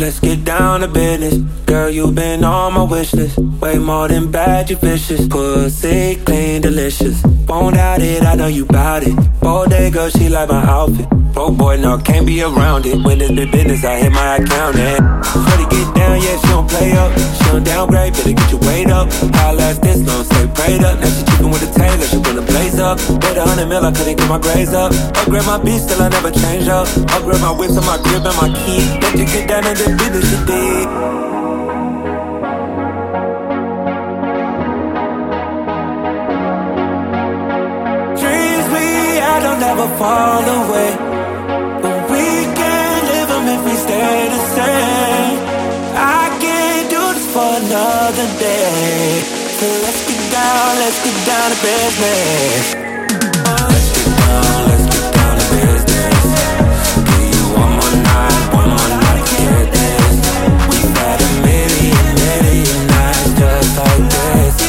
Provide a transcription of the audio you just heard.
Let's get down to business. Girl, you've been on my wish list. Way more than bad, you vicious. Pussy clean, delicious. Won't doubt it, I know you bout it. Bodega, she like my outfit. Oh boy, no, can't be around it. When it's been business, I hit my account and Ready get down, yeah, long, up. Now she chicken with a tailor, she wanna blaze up. Bet a hundred mil, I couldn't get my grades up. Upgrade my beat, still I never change up. Upgrade my whips on my grip and my key. Let you get down to the business you did. Dreams we had don't never fall away. But we can't live them if we stay the same. I can't do this for another let's get down to business. Let's get down, let's get down to business. Give you one more night, one more night this. We've a million, million nights just like this.